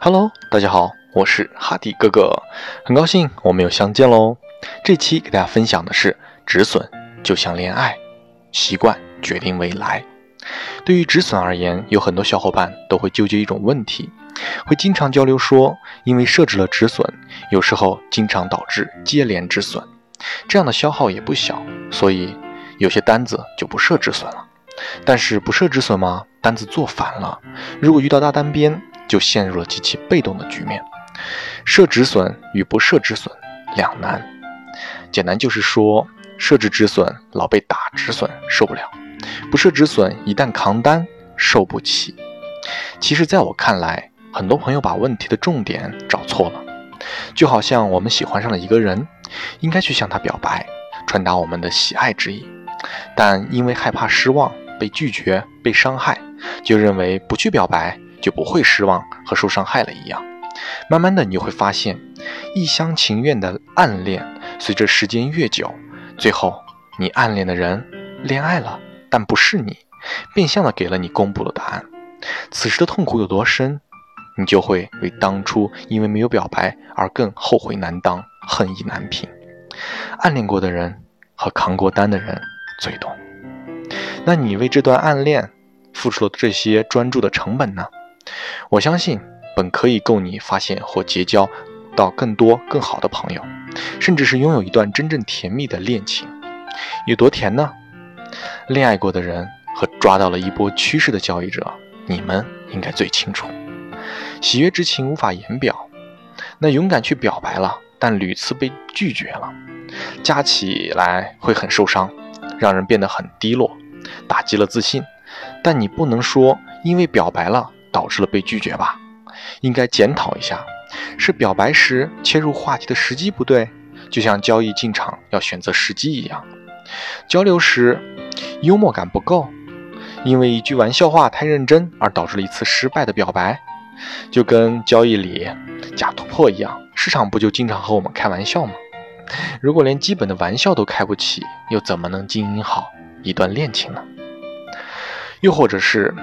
Hello，大家好，我是哈迪哥哥，很高兴我们又相见喽。这期给大家分享的是止损就像恋爱，习惯决定未来。对于止损而言，有很多小伙伴都会纠结一种问题，会经常交流说，因为设置了止损，有时候经常导致接连止损，这样的消耗也不小，所以有些单子就不设止损了。但是不设止损吗？单子做反了，如果遇到大单边。就陷入了极其被动的局面，设止损与不设止损两难。简单就是说，设置止损老被打止损受不了，不设止损一旦扛单受不起。其实，在我看来，很多朋友把问题的重点找错了。就好像我们喜欢上了一个人，应该去向他表白，传达我们的喜爱之意，但因为害怕失望、被拒绝、被伤害，就认为不去表白。就不会失望和受伤害了一样。慢慢的，你会发现，一厢情愿的暗恋，随着时间越久，最后你暗恋的人恋爱了，但不是你，变相的给了你公布了答案。此时的痛苦有多深，你就会为当初因为没有表白而更后悔难当，恨意难平。暗恋过的人和扛过单的人最懂。那你为这段暗恋付出了这些专注的成本呢？我相信，本可以够你发现或结交到更多更好的朋友，甚至是拥有一段真正甜蜜的恋情。有多甜呢？恋爱过的人和抓到了一波趋势的交易者，你们应该最清楚。喜悦之情无法言表，那勇敢去表白了，但屡次被拒绝了，加起来会很受伤，让人变得很低落，打击了自信。但你不能说因为表白了。导致了被拒绝吧？应该检讨一下，是表白时切入话题的时机不对，就像交易进场要选择时机一样。交流时幽默感不够，因为一句玩笑话太认真而导致了一次失败的表白，就跟交易里假突破一样，市场不就经常和我们开玩笑吗？如果连基本的玩笑都开不起，又怎么能经营好一段恋情呢？又或者是？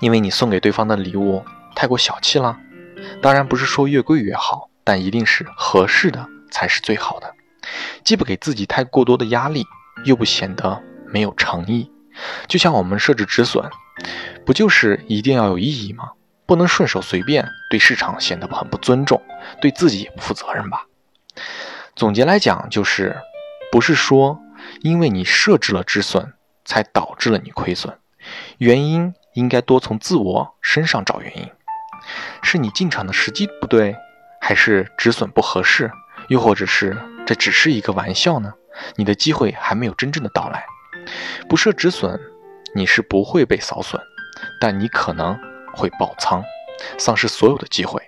因为你送给对方的礼物太过小气了，当然不是说越贵越好，但一定是合适的才是最好的。既不给自己太过多的压力，又不显得没有诚意。就像我们设置止损，不就是一定要有意义吗？不能顺手随便，对市场显得很不尊重，对自己也不负责任吧？总结来讲，就是不是说因为你设置了止损，才导致了你亏损，原因。应该多从自我身上找原因，是你进场的时机不对，还是止损不合适，又或者是这只是一个玩笑呢？你的机会还没有真正的到来。不设止损，你是不会被扫损，但你可能会爆仓，丧失所有的机会。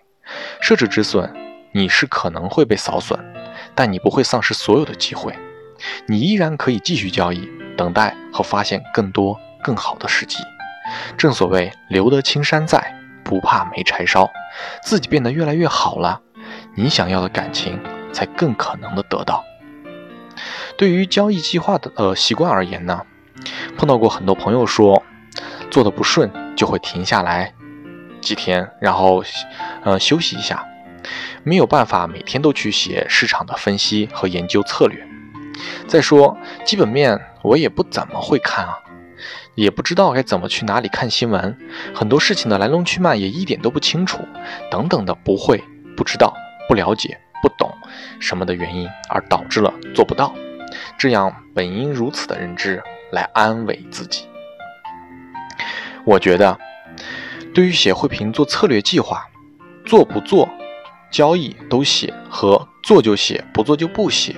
设置止损，你是可能会被扫损，但你不会丧失所有的机会，你依然可以继续交易，等待和发现更多更好的时机。正所谓留得青山在，不怕没柴烧。自己变得越来越好了，你想要的感情才更可能的得到。对于交易计划的呃习惯而言呢，碰到过很多朋友说，做的不顺就会停下来几天，然后呃休息一下，没有办法每天都去写市场的分析和研究策略。再说基本面我也不怎么会看啊。也不知道该怎么去哪里看新闻，很多事情的来龙去脉也一点都不清楚，等等的不会、不知道、不了解、不懂什么的原因，而导致了做不到，这样本应如此的认知来安慰自己。我觉得，对于写汇评做策略计划，做不做交易都写和做就写不做就不写，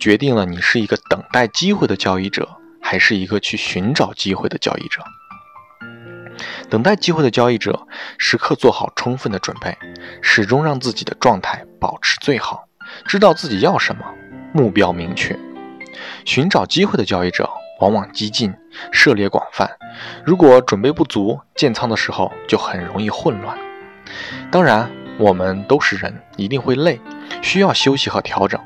决定了你是一个等待机会的交易者。还是一个去寻找机会的交易者，等待机会的交易者，时刻做好充分的准备，始终让自己的状态保持最好，知道自己要什么，目标明确。寻找机会的交易者往往激进，涉猎广泛，如果准备不足，建仓的时候就很容易混乱。当然，我们都是人，一定会累，需要休息和调整。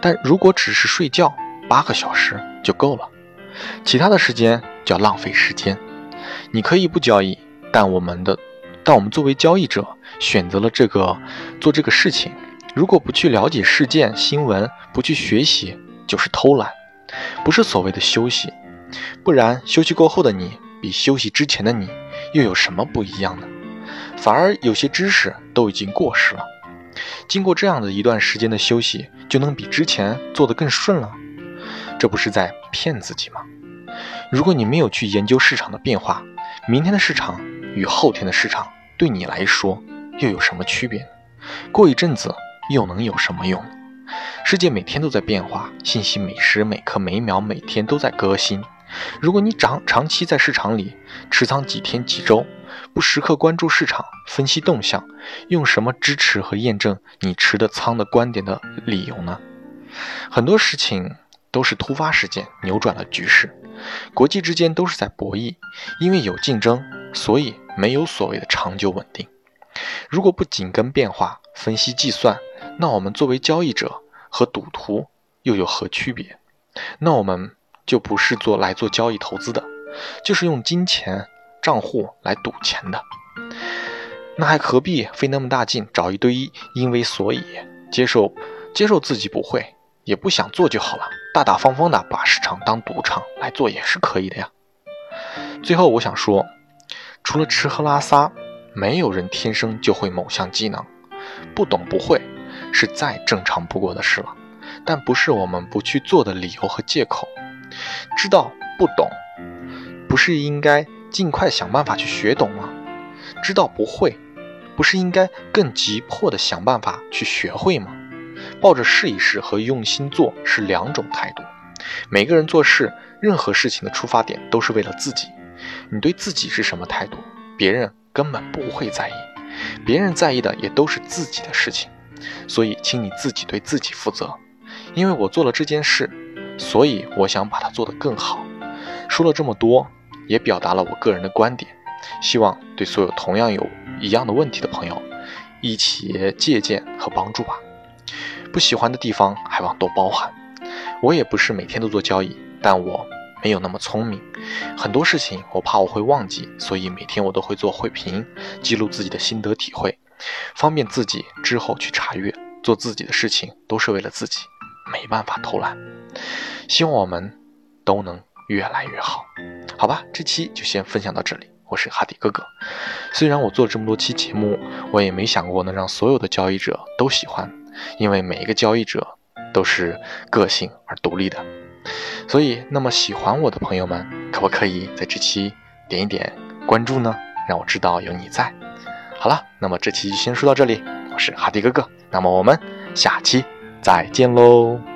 但如果只是睡觉，八个小时就够了。其他的时间叫浪费时间。你可以不交易，但我们的，但我们作为交易者，选择了这个做这个事情。如果不去了解事件新闻，不去学习，就是偷懒，不是所谓的休息。不然，休息过后的你，比休息之前的你，又有什么不一样呢？反而有些知识都已经过时了。经过这样的一段时间的休息，就能比之前做得更顺了。这不是在骗自己吗？如果你没有去研究市场的变化，明天的市场与后天的市场对你来说又有什么区别？过一阵子。又能有什么用？世界每天都在变化，信息每时每刻每秒每天都在更新。如果你长长期在市场里持仓几天几周，不时刻关注市场分析动向，用什么支持和验证你持的仓的观点的理由呢？很多事情都是突发事件扭转了局势，国际之间都是在博弈，因为有竞争，所以没有所谓的长久稳定。如果不紧跟变化分析计算，那我们作为交易者和赌徒又有何区别？那我们就不是做来做交易投资的，就是用金钱账户来赌钱的。那还何必费那么大劲找一堆因为所以接受接受自己不会也不想做就好了，大大方方的把市场当赌场来做也是可以的呀。最后我想说，除了吃喝拉撒，没有人天生就会某项技能，不懂不会。是再正常不过的事了，但不是我们不去做的理由和借口。知道不懂，不是应该尽快想办法去学懂吗？知道不会，不是应该更急迫的想办法去学会吗？抱着试一试和用心做是两种态度。每个人做事，任何事情的出发点都是为了自己。你对自己是什么态度，别人根本不会在意，别人在意的也都是自己的事情。所以，请你自己对自己负责。因为我做了这件事，所以我想把它做得更好。说了这么多，也表达了我个人的观点，希望对所有同样有一样的问题的朋友，一起借鉴和帮助吧。不喜欢的地方还望多包涵。我也不是每天都做交易，但我没有那么聪明，很多事情我怕我会忘记，所以每天我都会做汇评，记录自己的心得体会。方便自己之后去查阅，做自己的事情都是为了自己，没办法偷懒。希望我们都能越来越好，好吧？这期就先分享到这里，我是哈迪哥哥。虽然我做了这么多期节目，我也没想过能让所有的交易者都喜欢，因为每一个交易者都是个性而独立的。所以，那么喜欢我的朋友们，可不可以在这期点一点关注呢？让我知道有你在。好了，那么这期就先说到这里。我是哈迪哥哥，那么我们下期再见喽。